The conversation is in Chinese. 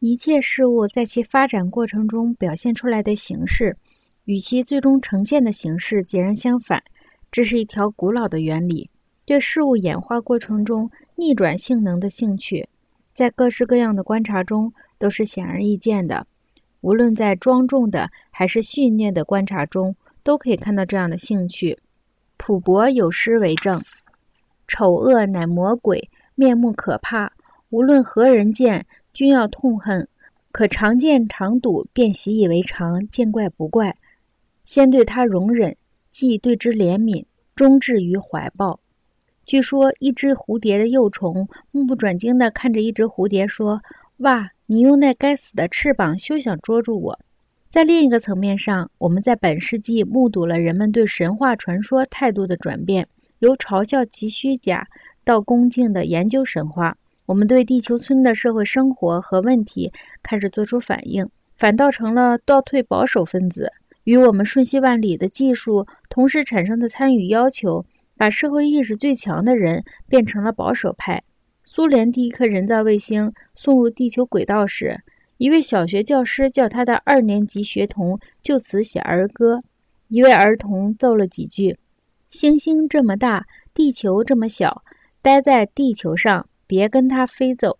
一切事物在其发展过程中表现出来的形式，与其最终呈现的形式截然相反。这是一条古老的原理。对事物演化过程中逆转性能的兴趣，在各式各样的观察中都是显而易见的。无论在庄重的还是训练的观察中，都可以看到这样的兴趣。普伯有诗为证：“丑恶乃魔鬼，面目可怕，无论何人见。”均要痛恨，可常见常睹，便习以为常，见怪不怪。先对他容忍，继对之怜悯，终至于怀抱。据说，一只蝴蝶的幼虫目不转睛地看着一只蝴蝶，说：“哇，你用那该死的翅膀，休想捉住我！”在另一个层面上，我们在本世纪目睹了人们对神话传说态度的转变，由嘲笑其虚假，到恭敬地研究神话。我们对地球村的社会生活和问题开始做出反应，反倒成了倒退保守分子。与我们瞬息万里的技术同时产生的参与要求，把社会意识最强的人变成了保守派。苏联第一颗人造卫星送入地球轨道时，一位小学教师叫他的二年级学童就此写儿歌。一位儿童奏了几句：“星星这么大，地球这么小，待在地球上。”别跟他飞走。